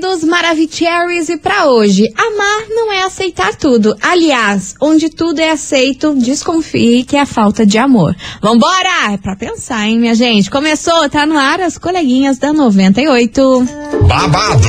queridos Maravicheries, e pra hoje, amar não é aceitar tudo. Aliás, onde tudo é aceito, desconfie que é falta de amor. Vambora! É pra pensar, hein, minha gente? Começou, tá no ar as coleguinhas da 98. Babado,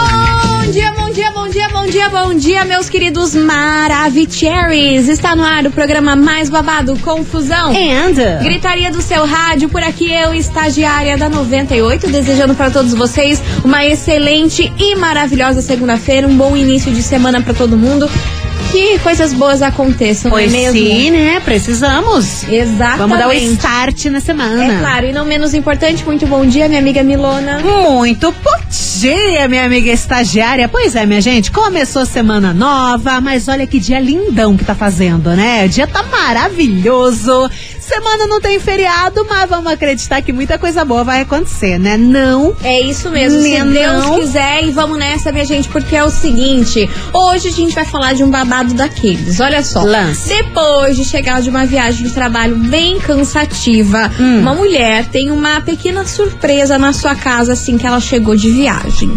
Dia, bom dia, bom dia, meus queridos Maravicheries. Está no ar o programa mais babado, Confusão. And Gritaria do seu rádio, por aqui eu, estagiária da 98, desejando para todos vocês uma excelente e maravilhosa segunda-feira, um bom início de semana para todo mundo. Que coisas boas aconteçam, Pois não é mesmo? sim, né? Precisamos. Exatamente. Vamos dar o start na semana. É claro, e não menos importante, muito bom dia, minha amiga Milona. Muito bom dia, minha amiga estagiária. Pois é, minha gente, começou semana nova, mas olha que dia lindão que tá fazendo, né? O dia tá maravilhoso. Semana não tem feriado, mas vamos acreditar que muita coisa boa vai acontecer, né? Não. É isso mesmo, se Deus não? quiser, e vamos nessa, minha gente, porque é o seguinte: hoje a gente vai falar de um babado daqueles. Olha só. Lance. Depois de chegar de uma viagem de trabalho bem cansativa, Hum. uma mulher tem uma pequena surpresa na sua casa assim que ela chegou de viagem.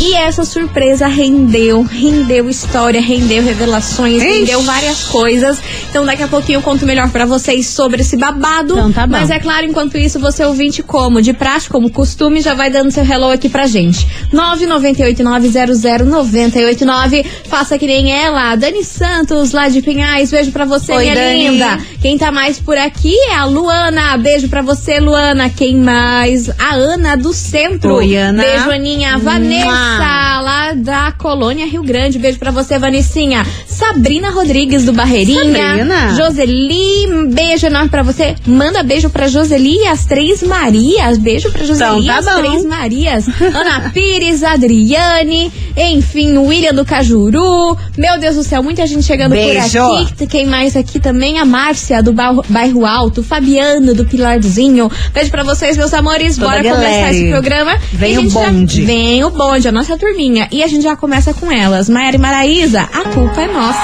E essa surpresa rendeu, rendeu história, rendeu revelações, Ixi. rendeu várias coisas. Então daqui a pouquinho eu conto melhor pra vocês sobre esse babado. Então tá bom. Mas é claro, enquanto isso, você ouvinte como, de prática, como costume, já vai dando seu hello aqui pra gente. 998900989. Faça que nem ela, Dani Santos, lá de Pinhais. Beijo pra você, Oi, minha Dani. linda. Quem tá mais por aqui é a Luana. Beijo pra você, Luana. Quem mais? A Ana do Centro. Oi, Ana. Beijo, Aninha. A Vanessa, Mua. lá da Colônia Rio Grande. Beijo pra você, Vanessinha. Sabrina Rodrigues do Barreirinha. Sabrina. Joseli, beijo enorme pra você. Manda beijo pra Joseli e as Três Marias. Beijo pra Joseli Então tá e as bom. Três Marias. Ana Pires, Adriane, enfim, William do Cajuru. Meu Deus do céu, muita gente chegando Beijo. por aqui. Quem mais aqui também? A Márcia do Bairro, Alto, Fabiano do Pilarzinho. Beijo pra vocês, meus amores. Toda Bora a começar galera. esse programa. Vem o gente já- bonde. vem o bonde, a nossa turminha. E a gente já começa com elas. Maiara e Maraísa, a culpa é nossa.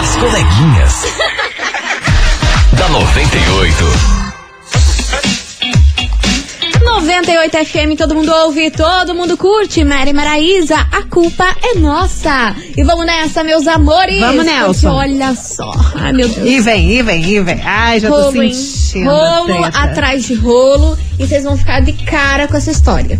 As coleguinhas. da 98. 98 FM, todo mundo ouve, todo mundo curte. Mary Maraísa, a culpa é nossa. E vamos nessa, meus amores. Vamos, Nelson. olha só. Ai, meu Deus. E vem, e vem, e vem. Ai, já tô Rolo, hein? sentindo. Rolo treta. atrás de rolo e vocês vão ficar de cara com essa história.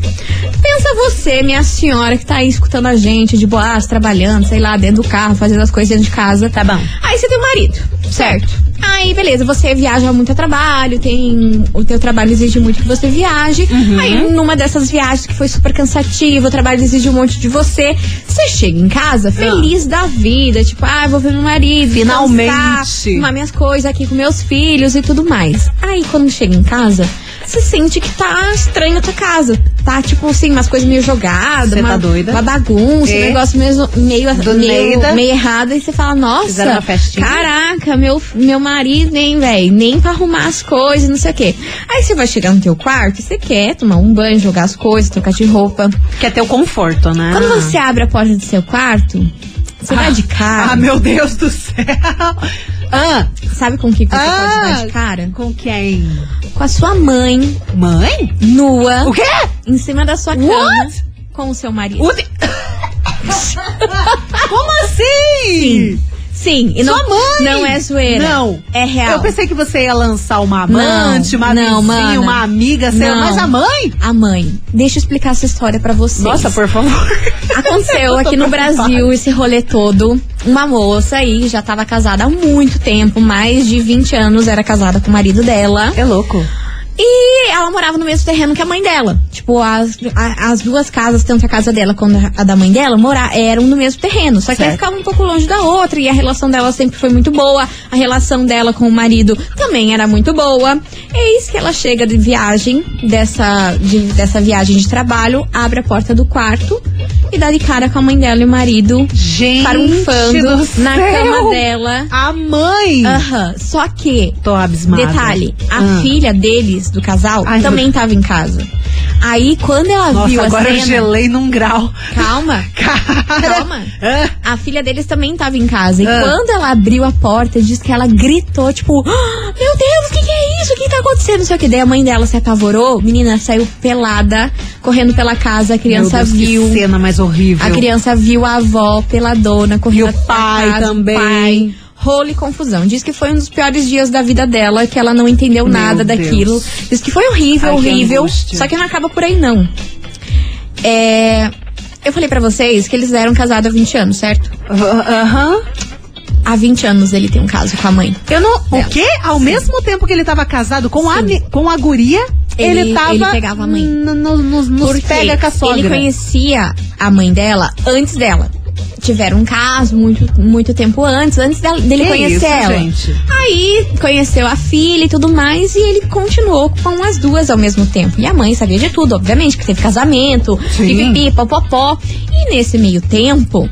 Pensa você, minha senhora, que tá aí escutando a gente de boas, trabalhando, sei lá, dentro do carro, fazendo as coisas dentro de casa. Tá bom. Aí você tem um marido, certo? Aí, beleza, você viaja muito a trabalho, tem. O teu trabalho exige muito que você viaje. Uhum. Aí, numa dessas viagens que foi super cansativa, o trabalho exige um monte de você, você chega em casa feliz da vida, tipo, ah, vou ver meu marido, Finalmente. arrumar minhas coisas aqui com meus filhos e tudo mais. Aí, quando chega em casa, você sente que tá estranho a tua casa. Tá, tipo assim, umas coisas meio jogadas, uma, tá doida? uma bagunça, um É. negócio mesmo, meio, Do meio, Neida. meio errado. E você fala, nossa, caraca, meu, meu marido nem, velho, nem pra arrumar as coisas, não sei o quê. Aí você vai chegar no teu quarto e você quer tomar um banho, jogar as coisas, trocar de roupa. Quer ter o conforto, né? Quando você abre a porta do seu quarto, você dá de cara. Ah, meu Deus do céu. Ah, Sabe com que, que você Ah. pode dar de cara? com quem? Com a sua mãe, Mãe? nua, O quê? em cima da sua cama, What? com o seu marido. O de- Como assim? Sim. Sim, e Sua não, mãe? não é zoeira. Não. É real. Eu pensei que você ia lançar uma amante, Não, uma não, vizinha, mana. uma amiga, sei lá, mas a mãe? A mãe. Deixa eu explicar essa história pra vocês. Nossa, por favor. Aconteceu aqui no. Brasil esse rolê todo. Uma moça aí já tava casada há muito tempo, mais de 20 anos, era casada com o marido dela. É louco. E ela morava no mesmo terreno que a mãe dela. Tipo, as, a- as duas casas, tanto a casa dela quanto a da mãe dela, mora, eram no mesmo terreno. Só que Certo. ficava um pouco longe da outra e a relação dela sempre foi muito boa. A relação dela com o marido também era muito boa. Eis que ela chega de viagem, dessa, de- dessa viagem de trabalho, abre a porta do quarto e dá de cara com a mãe dela e o marido Gente farunfando do na cama dela. A mãe! Aham. Só que Tô abismada. Detalhe, a Ah. filha deles, do casal, Ai, também estava em casa. Aí, quando ela Nossa, viu a agora eu cena... gelei num grau. Calma, calma. Ah, A filha deles também estava em casa. E Ah. quando ela abriu a porta, diz que ela gritou, tipo... "Ah, Meu Deus, o que, que é acontecendo? Não sei o que. Daí a mãe dela se apavorou. Menina, saiu pelada, correndo pela casa. A criança Deus, viu... Que cena mais horrível. A criança viu a avó peladona, correndo E o pai casa, também. Pai. Rolo e confusão. Diz que foi um dos piores dias da vida dela, que ela não entendeu Meu nada Deus. daquilo. Diz que foi horrível, Ai, horrível. Só que não acaba por aí, não. É, Eu falei pra vocês que eles eram casados há 20 anos, certo? Aham. Há 20 anos ele tem um caso com a mãe. Eu não. O Dela. quê? Ao mesmo tempo que ele tava casado com, a, Sim. com a guria, ele, Ele- tava. ele pegava a mãe. Nos, nos pega com a sogra. ele conhecia a mãe dela antes dela. Tiveram um caso muito, muito tempo antes, antes dela- dele Que conhecer isso, ela. gente? Aí conheceu a filha e tudo mais, e ele continuou com as duas ao mesmo tempo. E a mãe sabia de tudo, obviamente, que teve casamento, Sim. pipipi, popopó. E nesse meio tempo,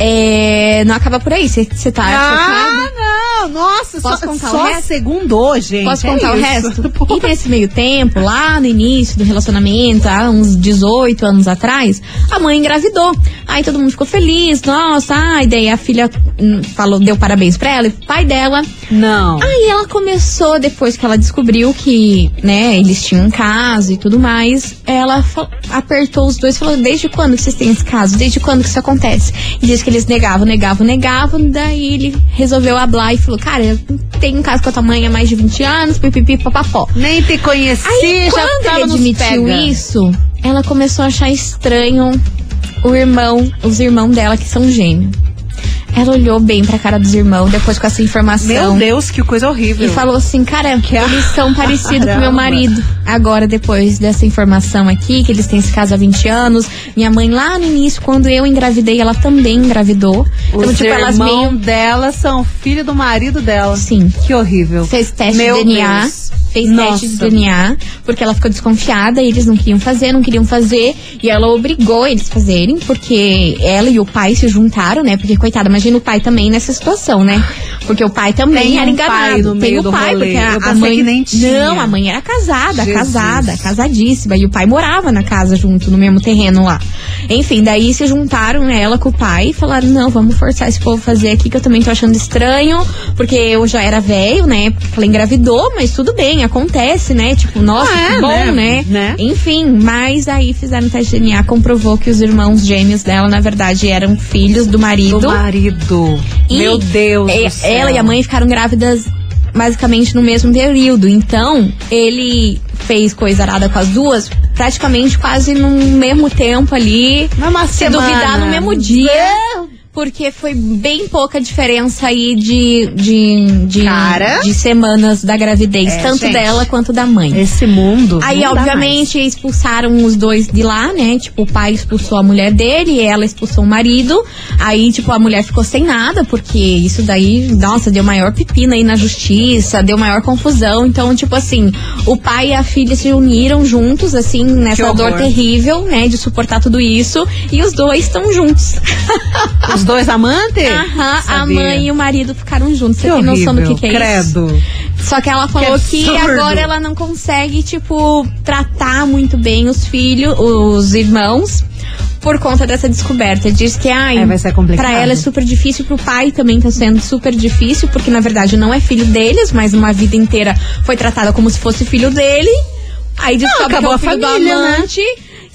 é, não acaba por aí. Você tá Ah, chocado? Nossa, Posso só, contar o só resto? segundou, gente. Posso é contar o isso. resto? Pô. E nesse meio tempo, lá no início do relacionamento, há uns 18 anos atrás, a mãe engravidou. Aí todo mundo ficou feliz, nossa, ai, daí a filha hum, falou, deu parabéns pra ela e pai dela. Não. Aí ela começou, depois que ela descobriu que, né, eles tinham um caso e tudo mais, ela apertou os dois e falou, desde quando que vocês têm esse caso? Desde quando que isso acontece? E disse que eles negavam, negavam, negavam, daí ele resolveu hablar e falou, cara, eu tenho um caso com a tua mãe há mais de 20 anos, pipipi, papapó. Nem te conheci, Aí, já quando tava ele admitiu isso, ela começou a achar estranho o irmão, os irmãos dela que são gêmeos. Ela olhou bem pra cara dos irmãos depois com essa informação. Meu Deus, que coisa horrível. E falou assim, cara, eles são parecidos com meu marido. Agora, depois dessa informação aqui, que eles têm esse caso há 20 anos, minha mãe lá no início, quando eu engravidei, ela também engravidou. Os então, tipo, elas meio. dela são filho do marido dela. Sim. Que horrível. Fez teste Meu de DNA. Deus. Fez Nossa. teste de DNA, porque ela ficou desconfiada e eles não queriam fazer, não queriam fazer. E ela obrigou eles a fazerem, porque ela e o pai se juntaram, né? Porque, coitada, imagina o pai também nessa situação, né? Porque o pai também Tem era um enganado. Tem o pai, rolê. porque a, mãe. nem tinha. Não, a mãe era casada, Jesus. casada, casadíssima. E o pai morava na casa junto, no mesmo terreno lá. Enfim, daí se juntaram ela com o pai e falaram: não, vamos forçar esse povo a fazer aqui, que eu também tô achando estranho, porque eu já era velho, né? Ela engravidou, mas tudo bem, acontece, né? Tipo, nossa, Ah, é, que bom, né? né? Né? Enfim, mas aí fizeram teste de DNA, comprovou que os irmãos gêmeos dela, na verdade, eram filhos do marido. Do marido. E Meu Deus e- do céu. Ela e a mãe ficaram grávidas basicamente no mesmo período. Então, ele fez coisa arada com as duas praticamente quase no mesmo tempo ali. Numa Se semana. duvidar no mesmo dia. Porque foi bem pouca diferença aí de, de, de, Cara. de semanas da gravidez, É, tanto gente. dela quanto da mãe. Esse mundo. Aí, obviamente, expulsaram os dois de lá, né? Tipo, o pai expulsou a mulher dele e ela expulsou o marido. Aí, tipo, a mulher ficou sem nada, porque isso daí, nossa, deu maior pepina aí na justiça, deu maior confusão. Então, tipo assim, o pai e a filha se uniram juntos, assim, nessa dor terrível, né? De suportar tudo isso. E os dois estão juntos. Os dois amantes? Aham, a mãe e o marido ficaram juntos. Você Que tem noção do horrível, que, que é isso? credo. Só que ela falou que, absurdo. agora ela não consegue, tipo, tratar muito bem os filhos, os irmãos, por conta dessa descoberta. Diz que, ai, É, vai ser complicado. pra ela é super difícil, pro pai também tá sendo super difícil, porque na verdade não é filho deles, mas uma vida inteira foi tratada como se fosse filho dele. Aí descobre que é acabou o a filho família, do né?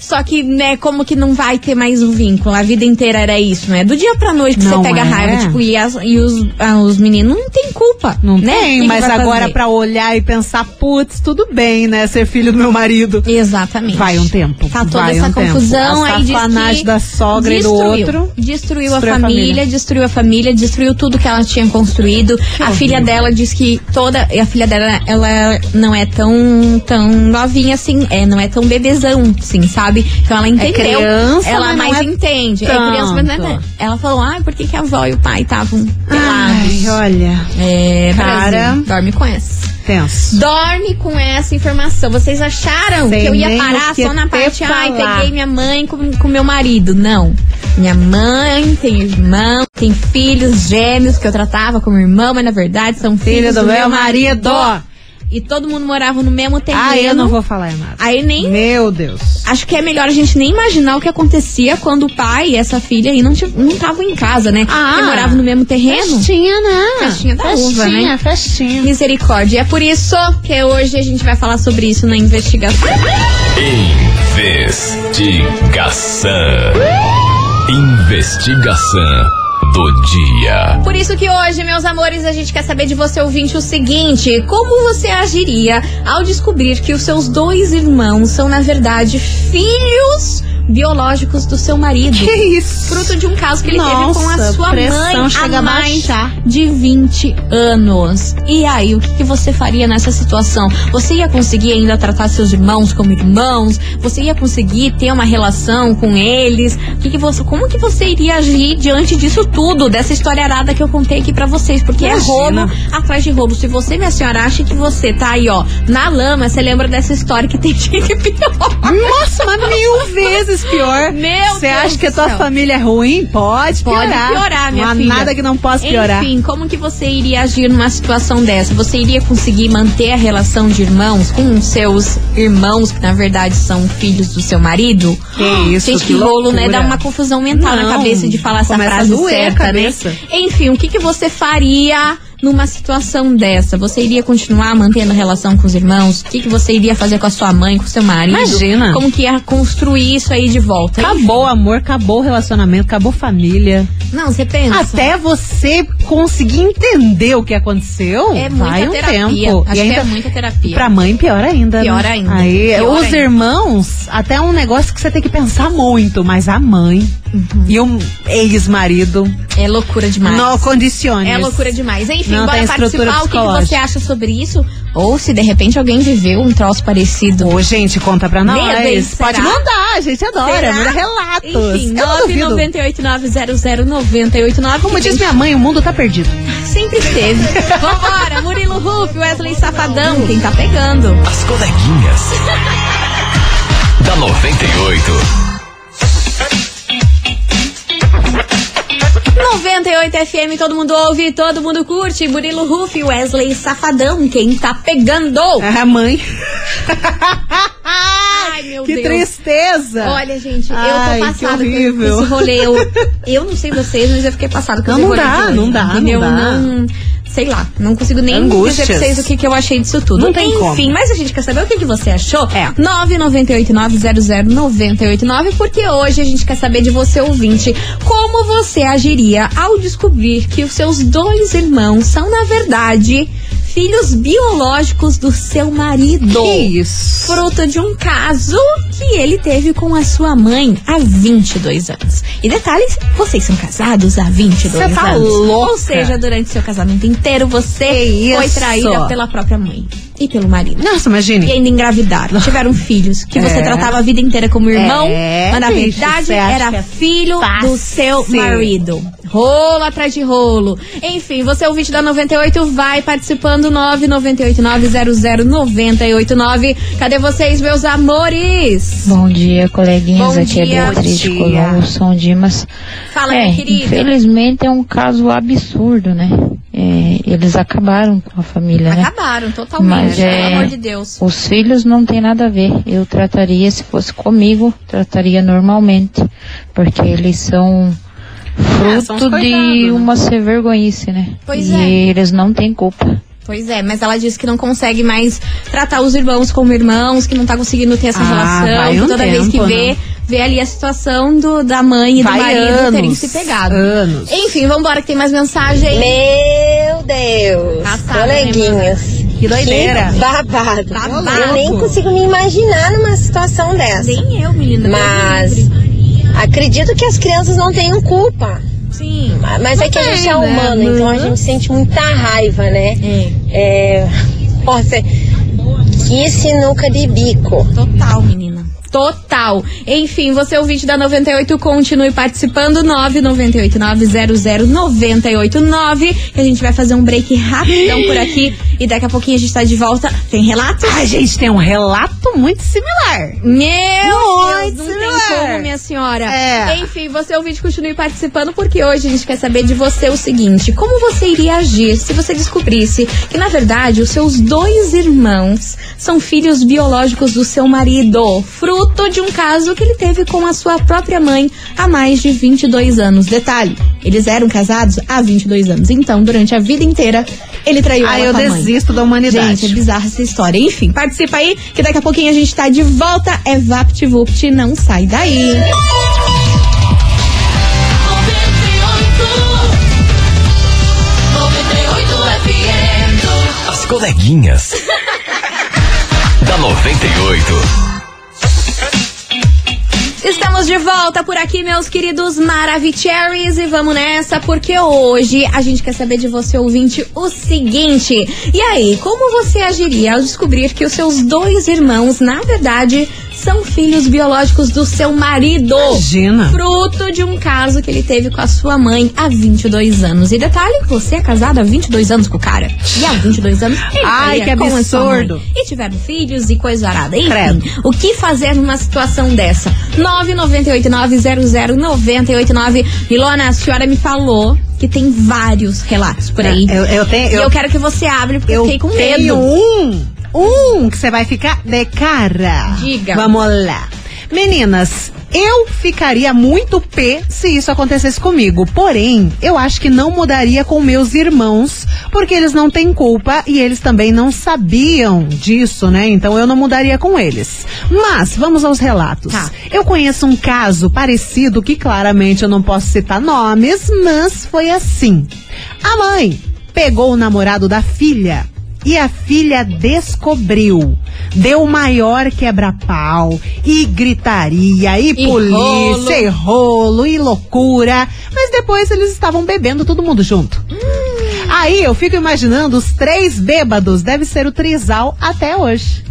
Só que, né, como que não vai ter mais o vínculo? A vida inteira era isso, né? Do dia pra noite que Não você pega é. raiva, tipo, e, as- e os, ah, os meninos não tem culpa. Não né? tem, que mas que agora fazer? pra olhar e pensar, putz, tudo bem, né? Ser filho do meu marido. Exatamente. Vai um tempo. Tá toda essa um tempo. confusão A aí diz safanagem que da sogra e do destruiu. outro. Destruiu a Destruiu a família, família. destruiu a família, destruiu tudo que ela tinha construído. a filha dela diz que toda. A filha dela, ela não é tão, tão novinha assim, é, não é tão bebezão, assim, sabe? Então ela entendeu. criança, ela mais é entende. É criança, mas não é. tanto. Ela falou, ah, por que, que a avó e o pai estavam Ai, pelados? olha, É, Cara. Brasil, dorme com essa. tenso. Dorme com essa informação. Vocês acharam Sei que eu ia parar só na te parte, ai, falar." peguei minha mãe com, com meu marido. Não. Minha mãe tem irmão, tem filhos gêmeos que eu tratava como irmão, mas na verdade são Filho filhos do meu marido. E todo mundo morava no mesmo terreno. Ah, eu não vou falar nada. Aí nem. Meu Deus. Acho que é melhor a gente nem imaginar o que acontecia quando o pai e essa filha aí não estavam em casa, né? Ah. Porque moravam no mesmo terreno. Festinha, né? Festinha da uva, né? festinha. Misericórdia. É por isso que hoje a gente vai falar sobre isso na investigação. Investigação. Investigação do dia. Por isso que hoje, meus amores, a gente quer saber de você ouvinte o seguinte: como você agiria ao descobrir que os seus dois irmãos são, na verdade, filhos biológicos do seu marido? Que isso? Fruto de um caso que ele teve com a Nossa, sua mãe chega a mais de 20 anos. E aí, o que, que você faria nessa situação? Você ia conseguir ainda tratar seus irmãos como irmãos? Você ia conseguir ter uma relação com eles? Que que você, como que você iria agir diante disso tudo, dessa história arada que eu contei aqui pra vocês? Porque é Imagina. roubo atrás de roubo. Se você, minha senhora, acha que você tá aí, ó, na lama, você lembra dessa história que tem gente pior. Nossa, mas mil vezes pior. Meu Você acha que a tua família é ruim? Pode Pode piorar. piorar, minha Não há filha. nada que não possa piorar. Enfim, como que você iria agir numa situação dessa? Você iria conseguir manter a relação de irmãos com seus irmãos, que na verdade são filhos do seu marido? Que isso, Gente, que que rolo, né? Dá uma confusão mental na Não, cabeça de falar essa frase certa, né? cabeça. Enfim, o que, que você faria numa situação dessa? Você iria continuar mantendo a relação com os irmãos? O que, que você iria fazer com a sua mãe, com o seu marido? Imagina. Como que ia construir isso aí de volta? Acabou o amor, acabou o relacionamento, acabou família. Não, você pensa. Até você conseguir entender o que aconteceu, É muita vai um terapia. tempo. Acho e ainda, que é muita terapia. Pra mãe, pior ainda. Pior né? ainda. Aí, Pior os ainda. irmãos, até é um negócio que você tem que pensar muito, mas a mãe Uhum. e o ex-marido É loucura demais. não condicione. É loucura demais. Enfim, Não bora tem estrutura participar. O que, você acha sobre isso? Ou se de repente alguém viveu um troço parecido. Ô, gente, conta pra nós. Medo, hein? Pode Será? mandar, a gente adora. Será? Manda relatos. Enfim, Eu não duvido. 998900989. Como diz minha mãe, o mundo tá perdido. Sempre esteve. Vambora, Murilo Ruff, Wesley Safadão, quem tá pegando? As coleguinhas. da 98. 98 FM, todo mundo ouve, todo mundo curte. Murilo Ruff, Wesley Safadão, quem tá pegando? É a mãe. Ai, meu que Deus. tristeza. Olha, gente, Ai, eu tô passada com esse rolê. Eu, eu não sei vocês, mas eu fiquei passada com Não, esse não rolê. dá, de hoje, não dá, não dá. Sei lá, não consigo nem Angústias. dizer pra vocês o que, que eu achei disso tudo. Não tem Enfim, como. mas a gente quer saber o que, que você achou? É. 998900989, porque hoje a gente quer saber de você, ouvinte, como você agiria ao descobrir que os seus dois irmãos são, na verdade, filhos biológicos do seu marido Que isso? fruto de um caso que ele teve com a sua mãe há 22 anos. E detalhes, vocês são casados há 22 Cê tá anos. louca? Ou seja, durante seu casamento inteiro você foi traída pela própria mãe e pelo marido. Nossa, E imagine. ainda engravidaram, tiveram filhos que você É. tratava a vida inteira como irmão, É, mas na bicho, verdade era é filho do seu marido. Rolo atrás de rolo. Enfim, você é ouvinte da 98, vai participando 998900989. Cadê vocês, meus amores? Bom dia, coleguinhas. Bom Aqui é dia. Beatriz de Bom dia. Colombo, São Dimas. Fala, é, minha querida. infelizmente é um caso absurdo, né? É, eles acabaram com a família, né? Acabaram totalmente, Mas pelo é- amor de Deus. Os filhos não tem nada a ver. Eu trataria, se fosse comigo, trataria normalmente. Porque eles são os fruto de né? uma ser vergonhice, né? Pois e é. eles não têm culpa. Pois é, mas ela disse que não consegue mais tratar os irmãos como irmãos, que não tá conseguindo ter essa Ah, relação, um toda vez que tempo, vê, né? vê ali a situação do, da mãe e do Vai marido terem anos, se pegado. anos. Enfim, vambora que tem mais mensagem. Meu Deus, Passada, coleguinhas. Que doideira. Que babado. Babado. Eu nem consigo me imaginar numa situação dessa. Nem eu, menina. Mas acredito que as crianças não tenham culpa. Sim. Mas é que a gente é né? humano, então a gente sente muita raiva, né? É, É. Nossa, que sinuca de bico. total, menina. Total. Enfim, você ouvinte da 98, continue participando. 998900989. Que a gente vai fazer um break rapidão por aqui. E daqui a pouquinho a gente tá de volta. Tem relato? A gente tem um relato muito similar. Meu Muito Deus, não similar. tem como, minha senhora. É. Enfim, você ouvinte, continue participando, porque hoje a gente quer saber de você o seguinte: como você iria agir se você descobrisse que, na verdade, os seus dois irmãos são filhos biológicos do seu marido, fruto de um caso que ele teve com a sua própria mãe há mais de 22 anos. Detalhe: eles eram casados há 22 anos. Então, durante a vida inteira, ele traiu Ah, ela eu com a mãe. desisto da humanidade. Gente, é bizarra essa história. Enfim, participa aí, que daqui a pouquinho a gente tá de volta. É VaptVupt, não sai daí. As coleguinhas. da 98. Estamos de volta por aqui, meus queridos Maravicheries, e vamos nessa, porque hoje a gente quer saber de você, ouvinte, o seguinte. E aí, como você agiria ao descobrir que os seus dois irmãos, na verdade, são filhos biológicos do seu marido? Imagina. Fruto de um caso que ele teve com a sua mãe há 22 anos. E detalhe, você é casado há 22 anos com o cara. E há 22 anos ele Ai, que absurdo. E tiveram filhos e coisa arada. Enfim, Credo. o que fazer numa situação dessa? 998900989. Ilona, a senhora me falou que tem vários relatos por aí. Eu, eu tenho. E Eu, eu quero que você abra, porque eu, eu fiquei com tenho medo. um. Um que você vai ficar de cara. Diga. Vamos lá. Meninas, eu ficaria muito pé se isso acontecesse comigo. Porém, eu acho que não mudaria com meus irmãos, porque eles não têm culpa e eles também não sabiam disso, né? Então eu não mudaria com eles. Mas, vamos aos relatos. Tá. Eu conheço um caso parecido que claramente eu não posso citar nomes, mas foi assim. A mãe pegou o namorado da filha e a filha descobriu. Deu maior quebra-pau e gritaria e, E polícia rolo. e rolo e loucura. Mas depois eles estavam bebendo todo mundo junto. Aí eu fico imaginando os três bêbados, deve ser o trisal até hoje.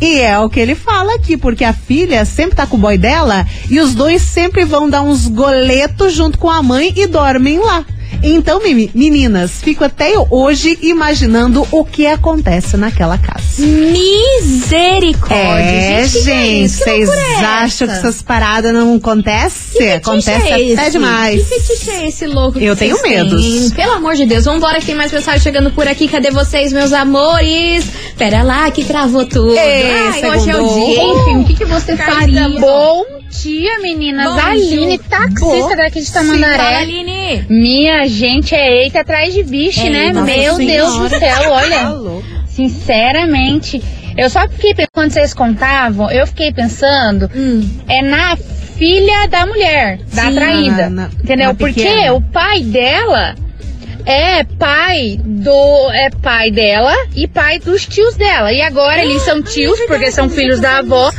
E é o que ele fala aqui, porque a filha sempre tá com o boy dela e os dois sempre vão dar uns goletos junto com a mãe e dormem lá. Então, meninas, fico até hoje imaginando o que acontece naquela casa. Misericórdia. É, gente, é gente, vocês é acham que essa? essas paradas não acontecem? Acontece é até demais. Que fetiche é esse louco? Eu que tenho têm? Pelo amor de Deus, vambora que tem mais mensagem chegando por aqui. Cadê vocês, meus amores? Pera lá que travou tudo. Ei, Ai, hoje é o dia. Enfim, o que, que você Caramba. faria? Bom dia, meninas. Bom Aline, dia. taxista daqui de Tamandaré. Aline. Minha gente é eita atrás de bicho, É, né? Meu Deus do senhora. céu, olha. Alô. Sinceramente, eu só fiquei pensando, quando vocês contavam, eu fiquei pensando, Hum. é na filha da mulher, da Sim. traída. Na- na- entendeu? na Porque pequena. o pai dela é pai do. É pai dela e pai dos tios dela. E agora eles são tios, porque são filhos da avó,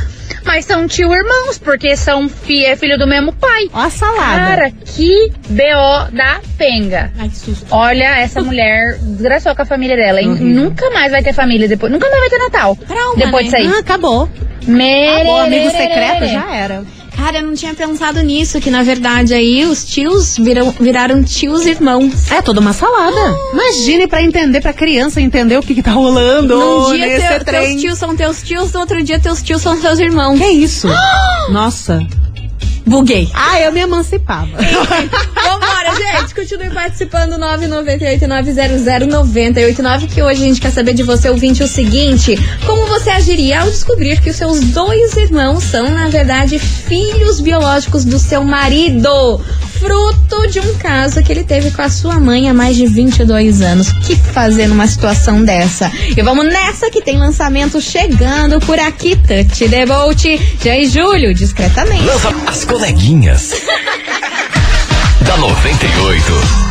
mas são tio irmãos, porque são fi, é filho do mesmo pai. Ó a salada. Cara, que BO da penga. Ai, que susto. Olha, essa mulher desgraçou com a família dela. hein? Horrível. Nunca mais vai ter família depois. Nunca mais vai ter Natal. Trauma, depois né? disso aí. Ah, acabou. Mererê. Acabou, amigo secreto já era. Cara, eu não tinha pensado nisso, que na verdade aí os tios viram, viraram tios irmãos. É toda uma salada. Imagine pra entender, pra criança entender o que, que tá rolando Num dia nesse teu- trem. teus tios são teus tios, no outro dia teus tios são seus irmãos. Que isso? Nossa. Buguei. Ah, eu me emancipava. Vambora, gente. Continue participando. 998-900-989. Que hoje a gente quer saber de você, ouvinte, o seguinte: Como você agiria ao descobrir que os seus dois irmãos são, na verdade, filhos biológicos do seu marido? Fruto de um caso que ele teve com a sua mãe há mais de 22 anos. O que fazer numa situação dessa? E vamos nessa que tem lançamento chegando por aqui. Touch the Bolt, já em julho, discretamente. Lança as coleguinhas. da 98.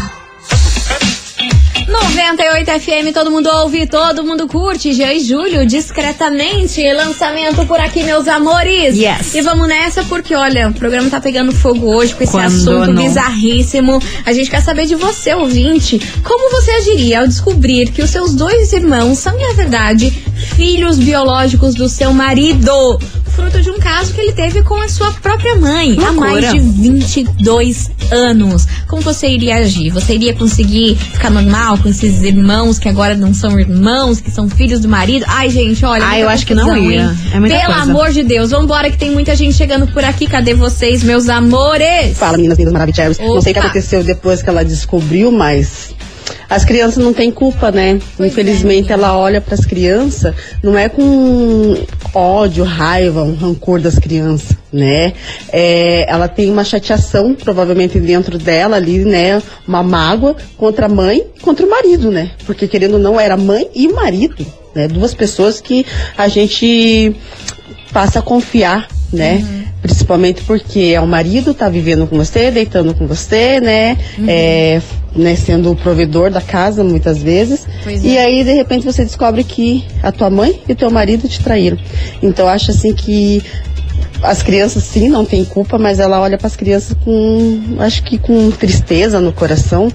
98 FM, todo mundo ouve, todo mundo curte. Jean e Júlio, discretamente. Lançamento por aqui, meus amores. Yes. E vamos nessa porque, olha, o programa tá pegando fogo hoje com esse Quando assunto não? bizarríssimo. A gente quer saber de você, ouvinte. Como você agiria ao descobrir que os seus dois irmãos são, na verdade, filhos biológicos do seu marido? Fruto de um caso que ele teve com a sua própria mãe há Loucura. mais de 22 anos. Como você iria agir? Você iria conseguir ficar normal com esses irmãos que agora não são irmãos, que são filhos do marido? Ai, gente, olha. Ah, muita eu acho que não ia. É muita Pelo coisa. amor de Deus, vambora que tem muita gente chegando por aqui. Cadê vocês, meus amores? Fala, meninas lindas maravilhosas. Não sei o que aconteceu depois que ela descobriu, mas as crianças não têm culpa, né? Pois Infelizmente, é. ela olha para as crianças, não é com ódio, raiva, um rancor das crianças, né? É, ela tem uma chateação, provavelmente dentro dela ali, né? Uma mágoa contra a mãe, contra o marido, né? Porque querendo ou não, era mãe e o marido, né? Duas pessoas que a gente passa a confiar, né? Uhum. Principalmente porque é o marido, tá vivendo com você, deitando com você, né? Uhum. É, né, sendo o provedor da casa muitas vezes. Pois e é. aí, de repente, você descobre que a tua mãe e o teu marido te traíram. Então, acho assim que as crianças sim não têm culpa, mas ela olha para as crianças com, acho que com tristeza no coração,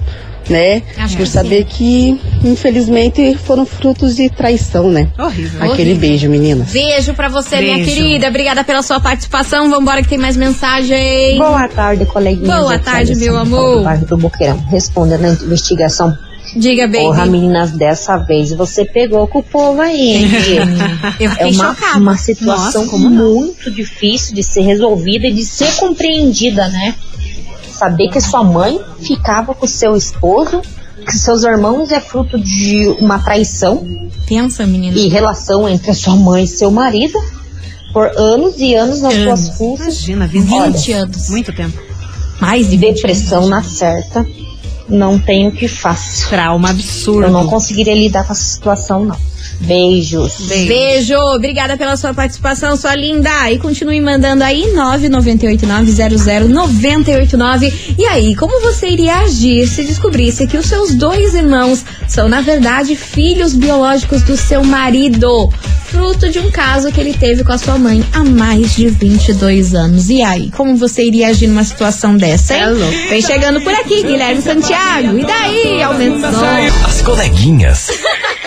né? Acho Por que saber que, infelizmente, foram frutos de traição, né? Horrível. Aquele Horrível. beijo, meninas. Beijo pra você, minha Beijo. querida. Obrigada pela sua participação. Vambora que tem mais mensagem. Boa tarde, coleguinha. Boa tarde, meu amor. Do bairro do Boqueirão. Respondendo a investigação. Diga, baby. Porra, meninas, dessa vez você pegou com o povo aí? Eu É fiquei uma, chocada. uma situação Nossa, não? muito difícil de ser resolvida e de ser compreendida, né? Saber que sua mãe ficava com seu esposo, que seus irmãos é fruto de uma traição Pensa, menina. e relação entre a sua mãe e seu marido por anos e anos nas Anos. suas custas. Imagina, 20 20 anos. Muito tempo. Mais de 20 Depressão anos. na certa. Não tenho o que faço. Trauma absurdo. Eu não conseguiria lidar com essa situação, não. Beijos. Beijo, obrigada pela sua participação, sua linda. E continue mandando aí 998900989. E aí, como você iria agir se descobrisse que os seus dois irmãos são, na verdade, filhos biológicos do seu marido? Fruto de um caso que ele teve com a sua mãe há mais de 22 anos. E aí, como você iria agir numa situação dessa, hein? É louco. Vem chegando por aqui, Guilherme Santiago. E daí, aumenta o som. As coleguinhas.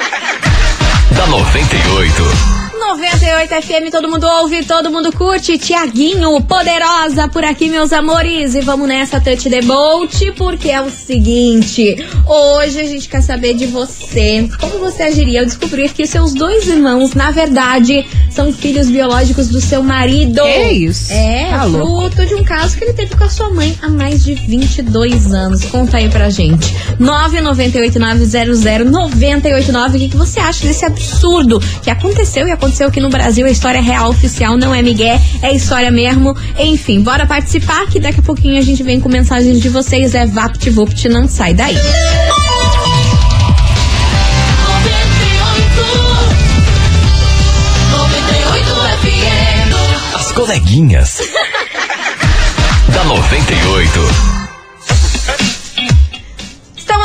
da 98. 98 FM, todo mundo ouve, todo mundo curte. Tiaguinho, poderosa por aqui, meus amores. E vamos nessa Touch the Bolt, porque é o seguinte: hoje a gente quer saber de você. Como você agiria ao descobrir que seus dois irmãos, na verdade, são filhos biológicos do seu marido? Que isso? É, Tá louco. fruto de um caso que ele teve com a sua mãe há mais de 22 anos. Conta aí pra gente. 998900989. O que, que você acha desse absurdo que aconteceu e aconteceu aqui no Brasil? A história real oficial não é migué, é história mesmo. Enfim, bora participar que daqui a pouquinho a gente vem com mensagens de vocês. É VaptVupt, não sai daí. As coleguinhas. da 98.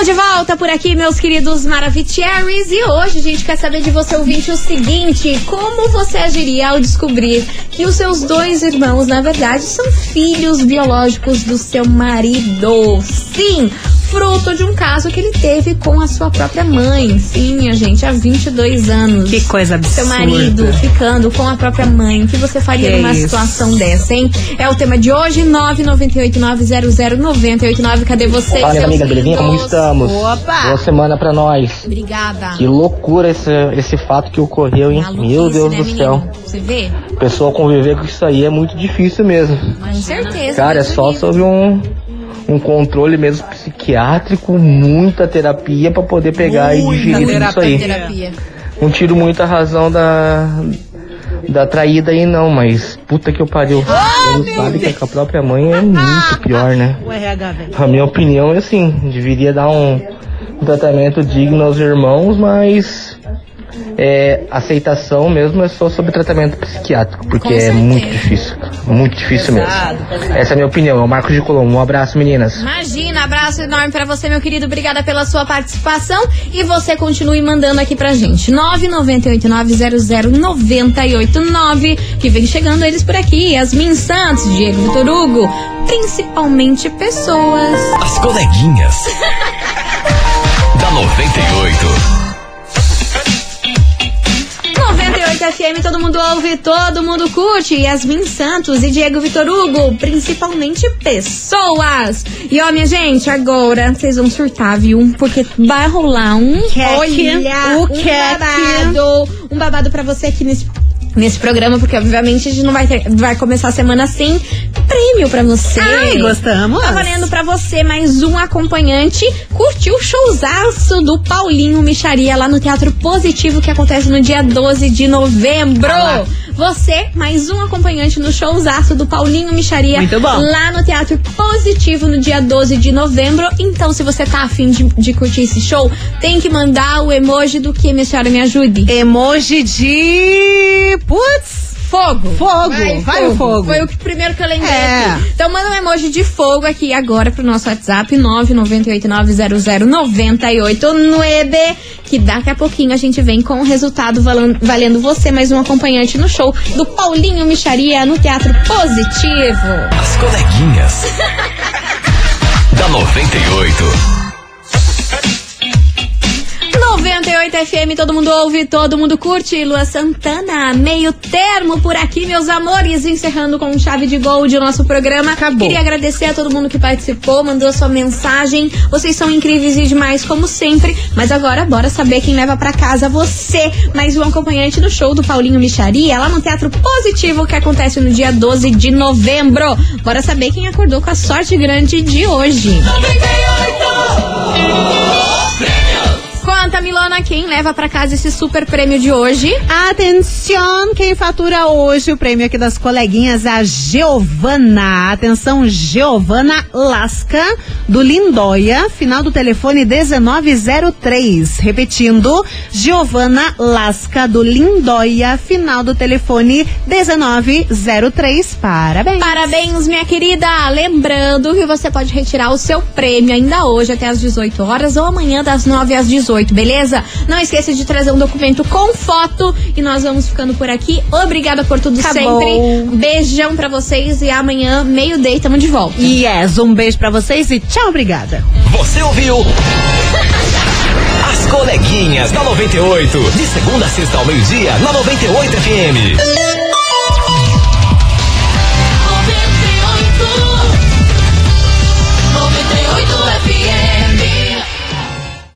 Estamos de volta por aqui, meus queridos Maravicheries. E hoje a gente quer saber de você, ouvinte, o seguinte: como você agiria ao descobrir que os seus dois irmãos, na verdade, são filhos biológicos do seu marido? Sim! Fruto de um caso que ele teve com a sua própria mãe. Sim, minha gente, há 22 anos. Que coisa absurda. Seu marido ficando com a própria mãe. O que você faria Que numa isso. situação dessa, hein? É o tema de hoje, 998900989. Cadê vocês, Fala, minha amiga, belezinha? Como estamos? Opa! Boa semana pra nós. Obrigada. Que loucura esse, esse fato que ocorreu, hein? Maluquice, Meu Deus né, do menino? céu. Você vê? O pessoal conviver com isso aí é muito difícil mesmo. Com certeza. Cara, é só sobre um, um controle mesmo psiquiátrico, muita terapia pra poder pegar e Muita digerir tudo isso aí. terapia. Não tiro muita razão da, da traída aí não, mas puta que eu pariu. Ele sabe que com a própria mãe é muito pior, né? O RH vem. A minha opinião é assim, deveria dar um, um tratamento digno aos irmãos, mas é, aceitação mesmo é só sobre tratamento psiquiátrico, porque é muito difícil. Muito difícil Pesado, mesmo. pesado. Essa é a minha opinião. É o Marcos de Colombo. Um abraço, meninas. Imagina, abraço enorme pra você, meu querido. Obrigada pela sua participação. E você continue mandando aqui pra gente. 998900989. Que vem chegando eles por aqui. Yasmin Santos, Diego Vitor Hugo. Principalmente pessoas. As coleguinhas. da 98. 98 FM, todo mundo ouve, todo mundo curte. Yasmin Santos e Diego Vitor Hugo, principalmente pessoas. E ó, minha gente, agora vocês vão surtar, viu? Porque vai rolar um. Olha, o um babado. Um babado pra você aqui nesse. Nesse programa, porque obviamente a gente não vai ter, vai começar a semana sem prêmio pra você. Ai, gostamos. Tá valendo pra você mais um acompanhante. Curtiu o showzaço do Paulinho Micharia lá no Teatro Positivo que acontece no dia 12 de novembro. Ah Você, mais um acompanhante no showzaço do Paulinho Micharia Muito bom. lá no Teatro Positivo no dia 12 de novembro. Então, se você tá afim de, de curtir esse show, tem que mandar o emoji do que, minha senhora, me ajude. Emoji de. Putz! Fogo. Fogo, vai o fogo. Foi o que- primeiro que eu lembrei É. Então manda um emoji de fogo aqui agora pro nosso WhatsApp 998900989, que daqui a pouquinho a gente vem com o resultado valan- valendo você mais um acompanhante no show do Paulinho Micharia no Teatro Positivo. As coleguinhas. da 98. 98 FM, todo mundo ouve, todo mundo curte. Lua Santana, meio termo por aqui, meus amores. Encerrando com chave de gold o nosso programa. Acabou. Queria agradecer a todo mundo que participou, mandou a sua mensagem. Vocês são incríveis e demais, como sempre. Mas agora, bora saber quem leva pra casa você. Mais um acompanhante no show do Paulinho Micharia, lá no Teatro Positivo, que acontece no dia 12 de novembro. Bora saber quem acordou com a sorte grande de hoje. Conta, Milona, quem leva pra casa esse super prêmio de hoje? Atenção, quem fatura hoje o prêmio aqui das coleguinhas a Giovana. Atenção, Giovana Lasca, do Lindóia, final do telefone 1903. Repetindo, Giovana Lasca, do Lindóia, final do telefone 1903. Parabéns. Parabéns, minha querida! Lembrando que você pode retirar o seu prêmio ainda hoje até às 18 horas ou amanhã das 9 às 18, beleza? Não esqueça de trazer um documento com foto e nós vamos ficando por aqui. Obrigada por tudo Acabou. sempre. Beijão pra vocês e amanhã, meio-dia, tamo de volta. Yes, um beijo pra vocês e tchau, obrigada. Você ouviu? As coleguinhas da 98. De segunda a sexta ao meio-dia, na 98 FM.